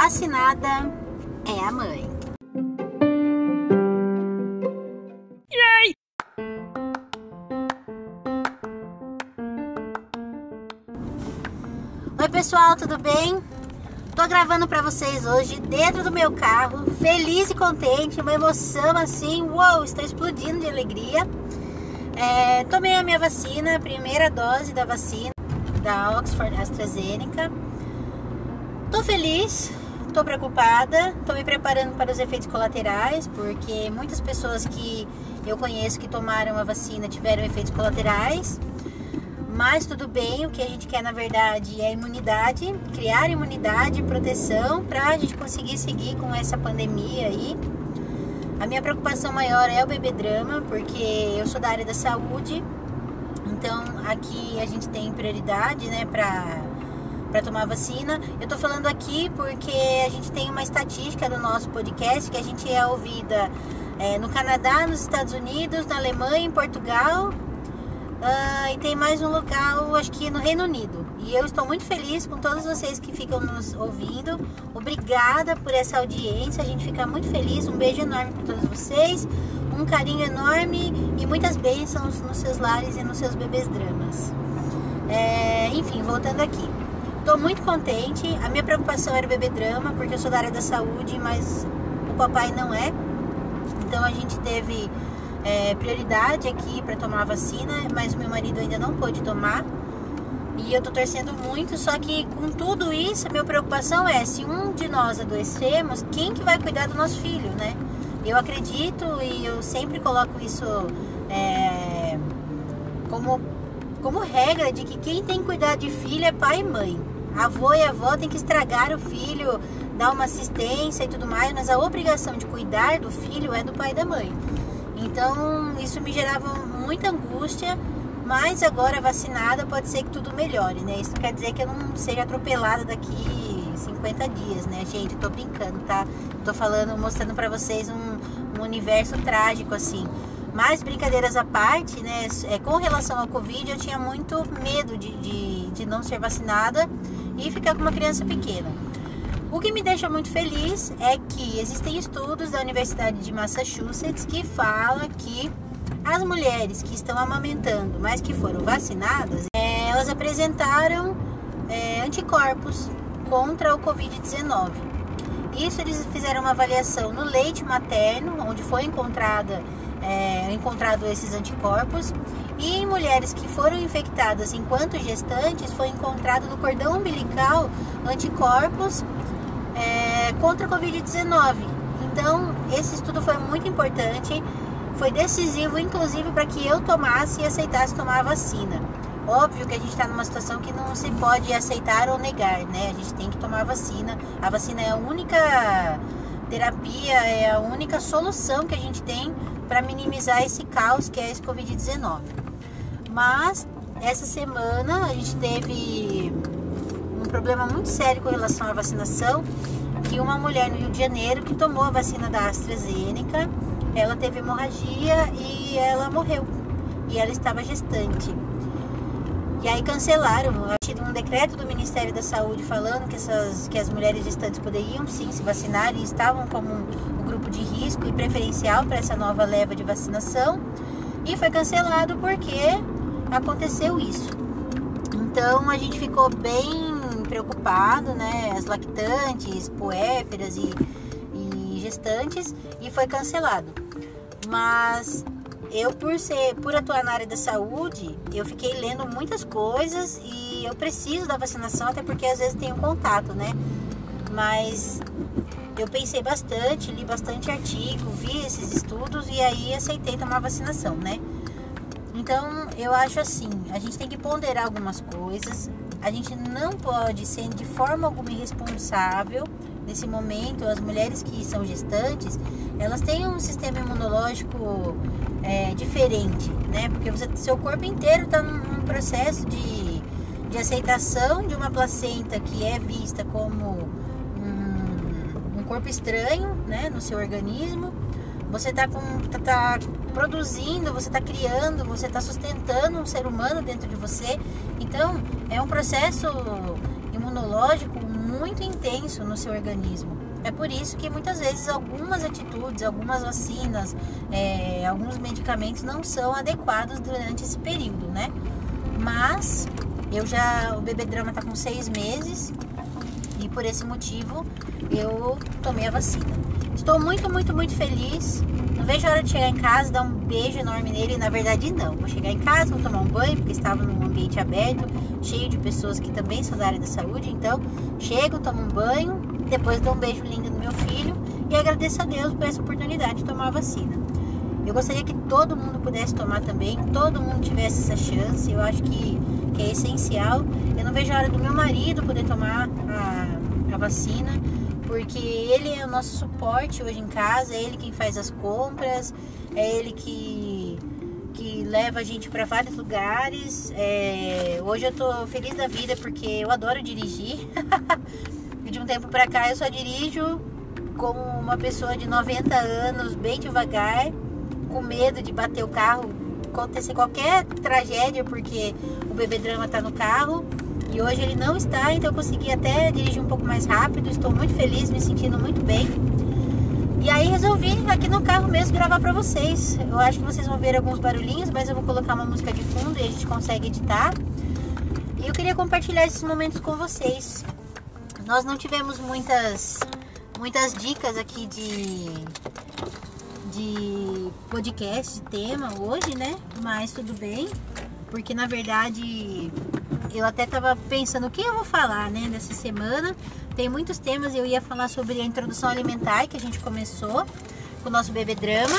Vacinada é a mãe. Oi pessoal, tudo bem? Tô gravando para vocês hoje dentro do meu carro, feliz e contente, uma emoção assim, uou, estou explodindo de alegria. É, tomei a minha vacina, a primeira dose da vacina da Oxford AstraZeneca. Tô feliz, tô preocupada, tô me preparando para os efeitos colaterais, porque muitas pessoas que eu conheço que tomaram a vacina tiveram efeitos colaterais. Mas tudo bem, o que a gente quer na verdade é imunidade, criar imunidade, proteção para a gente conseguir seguir com essa pandemia aí. A minha preocupação maior é o bebê drama, porque eu sou da área da saúde, então aqui a gente tem prioridade, né, para para tomar vacina. Eu tô falando aqui porque a gente tem uma estatística do nosso podcast que a gente é ouvida é, no Canadá, nos Estados Unidos, na Alemanha, em Portugal Uh, e tem mais um local, acho que no Reino Unido. E eu estou muito feliz com todos vocês que ficam nos ouvindo. Obrigada por essa audiência. A gente fica muito feliz. Um beijo enorme para todos vocês. Um carinho enorme e muitas bênçãos nos seus lares e nos seus bebês dramas. É, enfim, voltando aqui. Estou muito contente. A minha preocupação era o bebê drama, porque eu sou da área da saúde, mas o papai não é. Então a gente teve é, prioridade aqui para tomar a vacina, mas meu marido ainda não pôde tomar. E eu tô torcendo muito, só que com tudo isso, a minha preocupação é se um de nós adoecemos, quem que vai cuidar do nosso filho, né? Eu acredito e eu sempre coloco isso é, como, como regra de que quem tem que cuidar de filho é pai e mãe. Avô e avó tem que estragar o filho, dar uma assistência e tudo mais, mas a obrigação de cuidar do filho é do pai e da mãe. Então isso me gerava muita angústia, mas agora vacinada pode ser que tudo melhore, né? Isso quer dizer que eu não seja atropelada daqui 50 dias, né, gente? tô brincando, tá? Tô falando, mostrando para vocês um, um, universo trágico assim. Mas brincadeiras à parte, né? É, com relação ao Covid, eu tinha muito medo de, de, de não ser vacinada e ficar com uma criança pequena. O que me deixa muito feliz é que existem estudos da Universidade de Massachusetts que falam que as mulheres que estão amamentando, mas que foram vacinadas, é, elas apresentaram é, anticorpos contra o Covid-19. Isso eles fizeram uma avaliação no leite materno, onde foi encontrada, é, encontrado esses anticorpos, e em mulheres que foram infectadas enquanto gestantes, foi encontrado no cordão umbilical anticorpos é, contra a Covid-19. Então, esse estudo foi muito importante, foi decisivo, inclusive, para que eu tomasse e aceitasse tomar a vacina. Óbvio que a gente está numa situação que não se pode aceitar ou negar, né? A gente tem que tomar a vacina. A vacina é a única terapia, é a única solução que a gente tem para minimizar esse caos que é esse Covid-19. Mas essa semana a gente teve um problema muito sério com relação à vacinação, que uma mulher no Rio de Janeiro que tomou a vacina da AstraZeneca, ela teve hemorragia e ela morreu. E ela estava gestante. E aí cancelaram, tido um decreto do Ministério da Saúde falando que, essas, que as mulheres gestantes poderiam sim se vacinar e estavam como grupo de risco e preferencial para essa nova leva de vacinação. E foi cancelado porque aconteceu isso. Então a gente ficou bem preocupado, né? As lactantes, puérperas e, e gestantes, e foi cancelado. Mas eu por ser, por atuar na área da saúde, eu fiquei lendo muitas coisas e eu preciso da vacinação até porque às vezes tenho contato, né? Mas eu pensei bastante, li bastante artigo, vi esses estudos e aí aceitei tomar vacinação, né? Então eu acho assim, a gente tem que ponderar algumas coisas, a gente não pode ser de forma alguma irresponsável nesse momento. As mulheres que são gestantes, elas têm um sistema imunológico é, diferente, né? Porque você, seu corpo inteiro está num processo de, de aceitação de uma placenta que é vista como corpo estranho, né, no seu organismo você está tá, tá produzindo, você está criando, você está sustentando um ser humano dentro de você. Então, é um processo imunológico muito intenso no seu organismo. É por isso que muitas vezes algumas atitudes, algumas vacinas, é, alguns medicamentos não são adequados durante esse período, né? Mas eu já, o bebê drama tá com seis meses e por esse motivo eu tomei a vacina. Estou muito, muito, muito feliz. Não vejo a hora de chegar em casa, dar um beijo enorme nele. Na verdade, não. Vou chegar em casa, vou tomar um banho, porque estava num ambiente aberto, cheio de pessoas que também são da área da saúde. Então, chego, tomo um banho, depois dou um beijo lindo no meu filho e agradeço a Deus por essa oportunidade de tomar a vacina. Eu gostaria que todo mundo pudesse tomar também, todo mundo tivesse essa chance. Eu acho que, que é essencial. Eu não vejo a hora do meu marido poder tomar a, a vacina, porque ele é o nosso suporte hoje em casa, é ele quem faz as compras, é ele que, que leva a gente para vários lugares. É, hoje eu tô feliz da vida porque eu adoro dirigir. de um tempo para cá eu só dirijo como uma pessoa de 90 anos, bem devagar com medo de bater o carro, acontecer qualquer tragédia, porque o bebê drama está no carro. E hoje ele não está, então eu consegui até dirigir um pouco mais rápido. Estou muito feliz, me sentindo muito bem. E aí resolvi aqui no carro mesmo gravar para vocês. Eu acho que vocês vão ver alguns barulhinhos, mas eu vou colocar uma música de fundo e a gente consegue editar. E eu queria compartilhar esses momentos com vocês. Nós não tivemos muitas muitas dicas aqui de de podcast, de tema hoje, né? Mas tudo bem, porque na verdade eu até tava pensando o que eu vou falar, né, nessa semana. Tem muitos temas, eu ia falar sobre a introdução alimentar que a gente começou com o nosso bebê drama.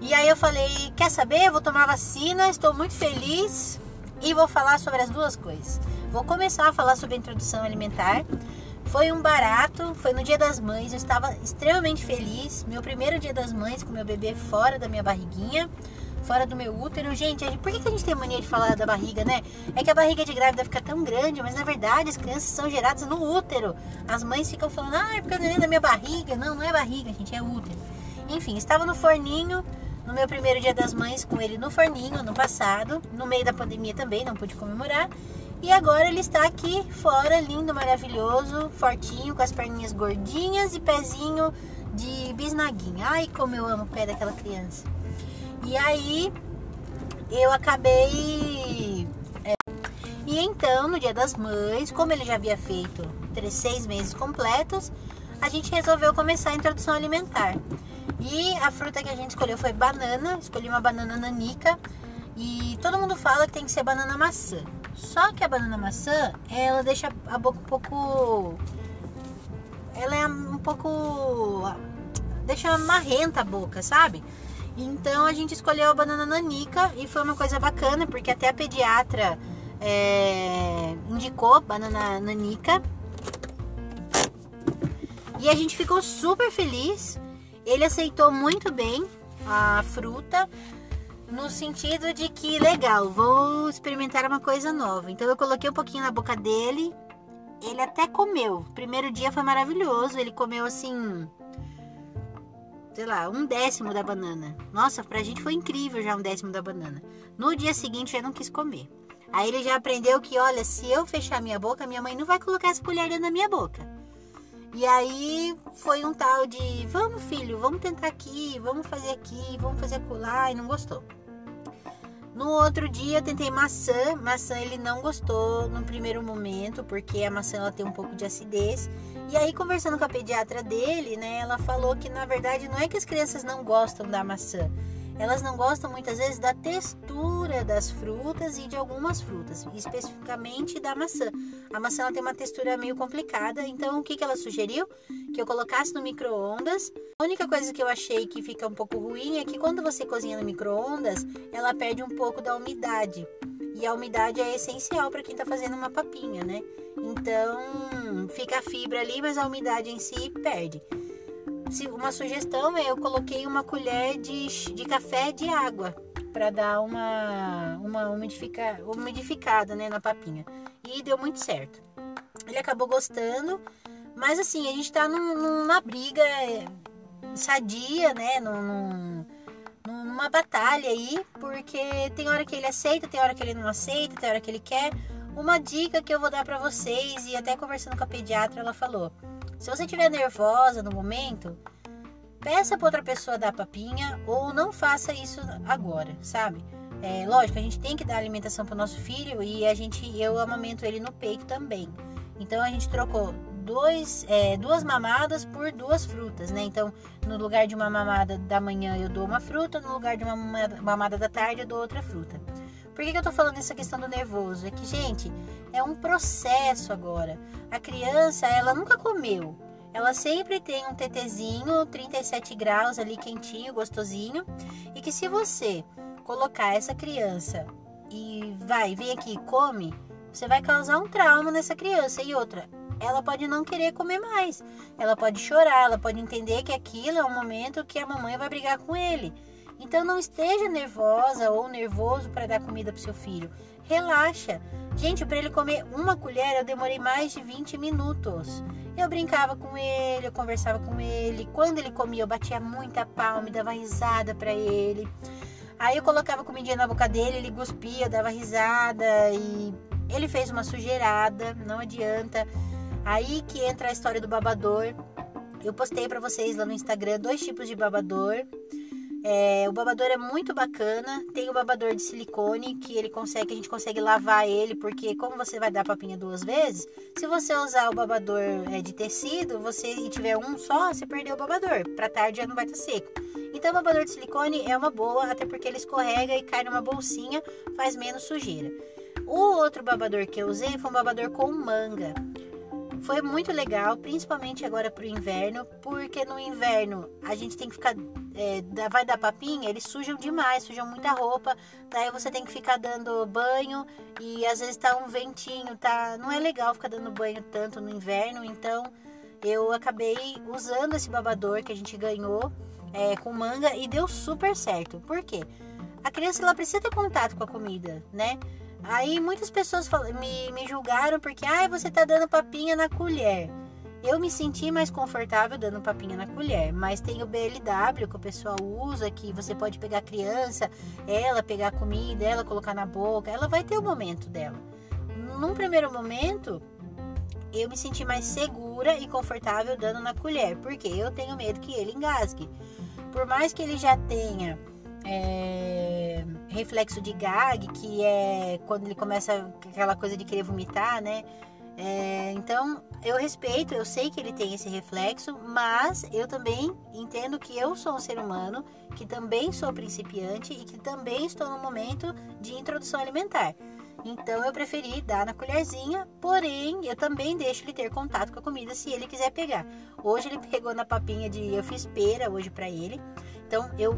E aí eu falei, quer saber? Eu vou tomar vacina, estou muito feliz e vou falar sobre as duas coisas. Vou começar a falar sobre a introdução alimentar foi um barato, foi no dia das mães, eu estava extremamente feliz. Meu primeiro dia das mães com meu bebê fora da minha barriguinha, fora do meu útero. Gente, por que a gente tem mania de falar da barriga, né? É que a barriga de grávida fica tão grande, mas na verdade as crianças são geradas no útero. As mães ficam falando, ah, é porque eu não é da minha barriga. Não, não é barriga, gente, é útero. Enfim, estava no forninho, no meu primeiro dia das mães com ele no forninho, ano passado, no meio da pandemia também, não pude comemorar. E agora ele está aqui fora, lindo, maravilhoso, fortinho, com as perninhas gordinhas e pezinho de bisnaguinha. Ai, como eu amo o pé daquela criança. E aí eu acabei. É, e então, no dia das mães, como ele já havia feito três, seis meses completos, a gente resolveu começar a introdução alimentar. E a fruta que a gente escolheu foi banana, escolhi uma banana nanica. E todo mundo fala que tem que ser banana maçã. Só que a banana maçã, ela deixa a boca um pouco. Ela é um pouco. Deixa marrenta a boca, sabe? Então a gente escolheu a banana nanica e foi uma coisa bacana, porque até a pediatra é, indicou banana nanica. E a gente ficou super feliz. Ele aceitou muito bem a fruta no sentido de que legal, vou experimentar uma coisa nova. Então eu coloquei um pouquinho na boca dele. Ele até comeu. Primeiro dia foi maravilhoso. Ele comeu assim, sei lá, um décimo da banana. Nossa, pra gente foi incrível já um décimo da banana. No dia seguinte eu não quis comer. Aí ele já aprendeu que, olha, se eu fechar minha boca, minha mãe não vai colocar essa colher da minha boca. E aí foi um tal de, vamos filho, vamos tentar aqui, vamos fazer aqui, vamos fazer acolá, e não gostou. No outro dia eu tentei maçã, maçã ele não gostou no primeiro momento, porque a maçã ela tem um pouco de acidez. E aí conversando com a pediatra dele, né, ela falou que na verdade não é que as crianças não gostam da maçã, elas não gostam muitas vezes da textura das frutas e de algumas frutas, especificamente da maçã. A maçã tem uma textura meio complicada, então o que, que ela sugeriu? Que eu colocasse no micro-ondas. A única coisa que eu achei que fica um pouco ruim é que quando você cozinha no micro-ondas, ela perde um pouco da umidade. E a umidade é essencial para quem está fazendo uma papinha, né? Então fica a fibra ali, mas a umidade em si perde uma sugestão é eu coloquei uma colher de, de café de água para dar uma, uma umidifica, umidificada né, na papinha. E deu muito certo. Ele acabou gostando, mas assim, a gente tá num, numa briga sadia, né? Num, numa batalha aí, porque tem hora que ele aceita, tem hora que ele não aceita, tem hora que ele quer. Uma dica que eu vou dar para vocês e até conversando com a pediatra ela falou: se você estiver nervosa no momento, peça para outra pessoa dar papinha ou não faça isso agora, sabe? É, lógico, a gente tem que dar alimentação para o nosso filho e a gente, eu amamento ele no peito também. Então a gente trocou dois, é, duas mamadas por duas frutas, né? Então, no lugar de uma mamada da manhã eu dou uma fruta, no lugar de uma mamada da tarde eu dou outra fruta. Por que, que eu tô falando essa questão do nervoso? É que, gente, é um processo agora. A criança, ela nunca comeu. Ela sempre tem um tetezinho, 37 graus ali, quentinho, gostosinho. E que se você colocar essa criança e vai, vem aqui, come, você vai causar um trauma nessa criança. E outra, ela pode não querer comer mais. Ela pode chorar, ela pode entender que aquilo é um momento que a mamãe vai brigar com ele. Então não esteja nervosa ou nervoso para dar comida para seu filho. Relaxa. Gente, para ele comer uma colher eu demorei mais de 20 minutos. Eu brincava com ele, eu conversava com ele. Quando ele comia, eu batia muita palma, dava risada para ele. Aí eu colocava comidinha na boca dele, ele cuspia, dava risada e ele fez uma sujeirada, não adianta. Aí que entra a história do babador. Eu postei para vocês lá no Instagram dois tipos de babador. É, o babador é muito bacana. Tem o babador de silicone que ele consegue, a gente consegue lavar ele, porque como você vai dar papinha duas vezes, se você usar o babador é, de tecido, você e tiver um só, você perdeu o babador. Para tarde já não vai estar tá seco. Então o babador de silicone é uma boa, até porque ele escorrega e cai numa bolsinha, faz menos sujeira. O outro babador que eu usei foi um babador com manga. Foi muito legal, principalmente agora pro inverno, porque no inverno a gente tem que ficar. É, vai dar papinha, eles sujam demais, sujam muita roupa. Daí você tem que ficar dando banho e às vezes tá um ventinho, tá? Não é legal ficar dando banho tanto no inverno, então eu acabei usando esse babador que a gente ganhou é, com manga e deu super certo. Por quê? A criança ela precisa ter contato com a comida, né? Aí muitas pessoas me, me julgaram porque, ah, você tá dando papinha na colher. Eu me senti mais confortável dando papinha na colher, mas tem o BLW que o pessoal usa, que você pode pegar a criança, ela pegar a comida, ela colocar na boca, ela vai ter o momento dela. Num primeiro momento, eu me senti mais segura e confortável dando na colher, porque eu tenho medo que ele engasgue. Por mais que ele já tenha é, reflexo de gag, que é quando ele começa aquela coisa de querer vomitar, né? É, então eu respeito, eu sei que ele tem esse reflexo, mas eu também entendo que eu sou um ser humano, que também sou principiante e que também estou no momento de introdução alimentar. Então eu preferi dar na colherzinha, porém eu também deixo ele ter contato com a comida se ele quiser pegar. Hoje ele pegou na papinha de eu fiz pera hoje para ele. Então eu,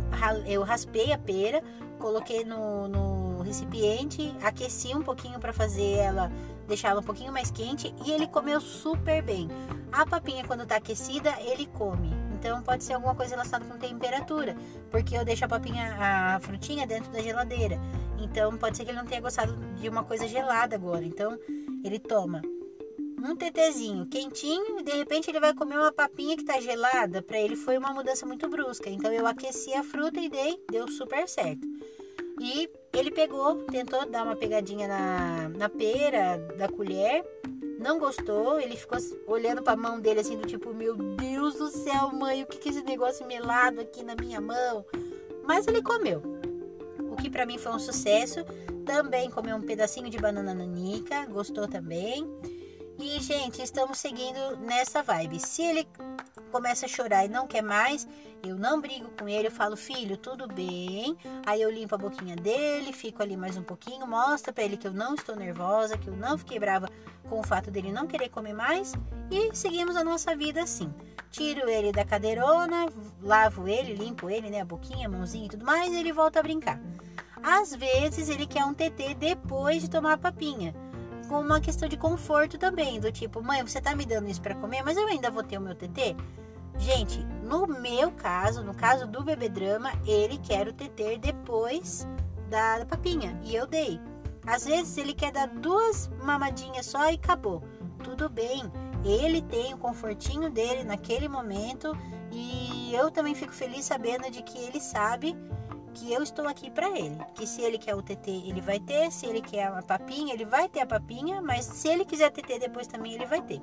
eu raspei a pera, coloquei no, no recipiente, aqueci um pouquinho para fazer ela, deixar ela um pouquinho mais quente e ele comeu super bem. A papinha quando está aquecida, ele come. Então pode ser alguma coisa relacionada com temperatura, porque eu deixo a papinha, a frutinha dentro da geladeira. Então pode ser que ele não tenha gostado de uma coisa gelada agora. Então ele toma um tetezinho quentinho e de repente ele vai comer uma papinha que tá gelada. Para ele foi uma mudança muito brusca. Então eu aqueci a fruta e dei, deu super certo. E ele pegou, tentou dar uma pegadinha na, na pera da colher, não gostou. Ele ficou olhando para a mão dele assim, do tipo: Meu Deus do céu, mãe, o que, que é esse negócio melado aqui na minha mão? Mas ele comeu. O que para mim foi um sucesso. Também comeu um pedacinho de banana nanica, gostou também. E, gente, estamos seguindo nessa vibe. Se ele começa a chorar e não quer mais, eu não brigo com ele, eu falo, filho, tudo bem. Aí eu limpo a boquinha dele, fico ali mais um pouquinho, mostro para ele que eu não estou nervosa, que eu não fiquei brava com o fato dele não querer comer mais e seguimos a nossa vida assim. Tiro ele da cadeirona, lavo ele, limpo ele, né, a boquinha, a mãozinha e tudo mais, e ele volta a brincar. Às vezes ele quer um TT depois de tomar a papinha com uma questão de conforto também, do tipo, mãe, você tá me dando isso para comer, mas eu ainda vou ter o meu TT? Gente, no meu caso, no caso do bebê drama, ele quer o TT depois da, papinha e eu dei. Às vezes ele quer dar duas mamadinhas só e acabou. Tudo bem, ele tem o confortinho dele naquele momento e eu também fico feliz sabendo de que ele sabe que eu estou aqui para ele. Que se ele quer o TT, ele vai ter. Se ele quer a papinha, ele vai ter a papinha. Mas se ele quiser TT depois também, ele vai ter.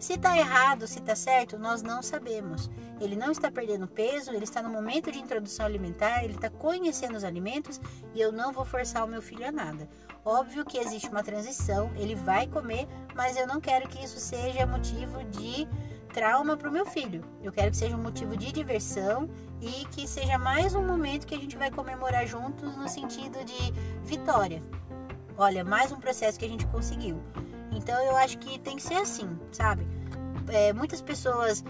Se está errado, se está certo, nós não sabemos. Ele não está perdendo peso, ele está no momento de introdução alimentar, ele está conhecendo os alimentos e eu não vou forçar o meu filho a nada. Óbvio que existe uma transição, ele vai comer, mas eu não quero que isso seja motivo de trauma para o meu filho. Eu quero que seja um motivo de diversão e que seja mais um momento que a gente vai comemorar juntos no sentido de vitória. Olha, mais um processo que a gente conseguiu. Então eu acho que tem que ser assim, sabe? É, muitas pessoas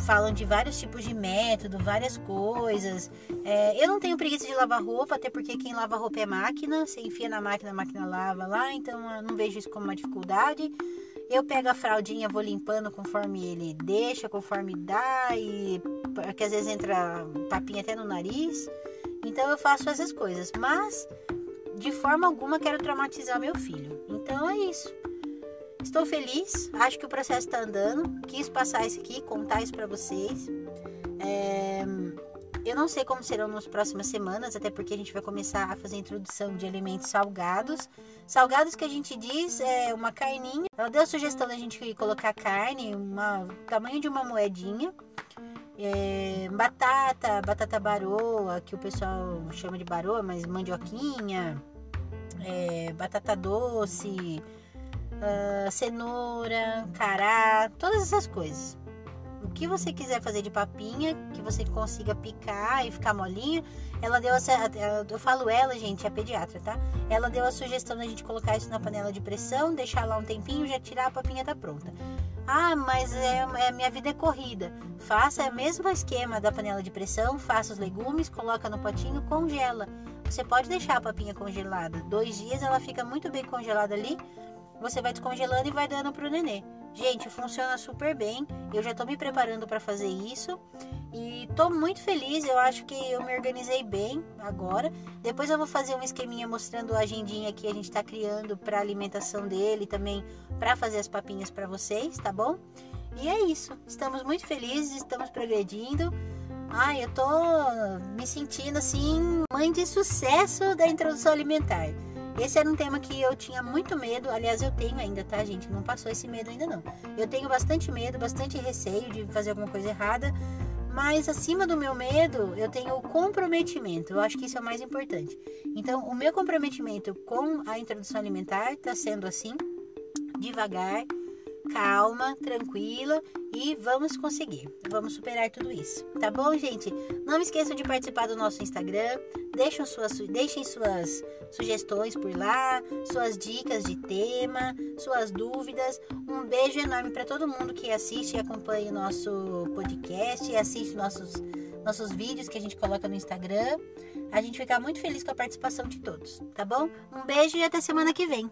falam de vários tipos de método, várias coisas. É, eu não tenho preguiça de lavar roupa, até porque quem lava roupa é máquina. Você enfia na máquina, a máquina lava lá, então eu não vejo isso como uma dificuldade. Eu pego a fraldinha, vou limpando conforme ele deixa, conforme dá, e porque às vezes entra papinha até no nariz. Então eu faço essas coisas, mas de forma alguma quero traumatizar meu filho. Então é isso. Estou feliz, acho que o processo está andando. Quis passar isso aqui, contar isso para vocês. É... Eu não sei como serão nas próximas semanas, até porque a gente vai começar a fazer a introdução de alimentos salgados. Salgados que a gente diz é uma carninha. Ela deu a sugestão da gente colocar carne, uma tamanho de uma moedinha. É, batata, batata baroa, que o pessoal chama de baroa, mas mandioquinha, é, batata doce, uh, cenoura, cará, todas essas coisas. O que você quiser fazer de papinha, que você consiga picar e ficar molinho, ela deu a, eu falo ela, gente, é pediatra, tá? Ela deu a sugestão da gente colocar isso na panela de pressão, deixar lá um tempinho, já tirar a papinha tá pronta. Ah, mas é, é, minha vida é corrida. Faça o mesmo esquema da panela de pressão, faça os legumes, coloca no potinho, congela. Você pode deixar a papinha congelada. Dois dias ela fica muito bem congelada ali você vai descongelando e vai dando pro nenê. Gente, funciona super bem. Eu já tô me preparando para fazer isso e tô muito feliz. Eu acho que eu me organizei bem agora. Depois eu vou fazer um esqueminha mostrando a agendinha que a gente tá criando para alimentação dele também para fazer as papinhas para vocês, tá bom? E é isso. Estamos muito felizes, estamos progredindo. Ai, eu tô me sentindo assim, mãe de sucesso da introdução alimentar. Esse era um tema que eu tinha muito medo, aliás, eu tenho ainda, tá, gente? Não passou esse medo ainda não. Eu tenho bastante medo, bastante receio de fazer alguma coisa errada, mas acima do meu medo, eu tenho o comprometimento. Eu acho que isso é o mais importante. Então, o meu comprometimento com a introdução alimentar está sendo assim, devagar, calma, tranquila e vamos conseguir. Vamos superar tudo isso. Tá bom, gente? Não esqueçam de participar do nosso Instagram. Deixem suas, deixem suas sugestões por lá, suas dicas de tema, suas dúvidas. Um beijo enorme para todo mundo que assiste e acompanha o nosso podcast e assiste nossos, nossos vídeos que a gente coloca no Instagram. A gente fica muito feliz com a participação de todos, tá bom? Um beijo e até semana que vem.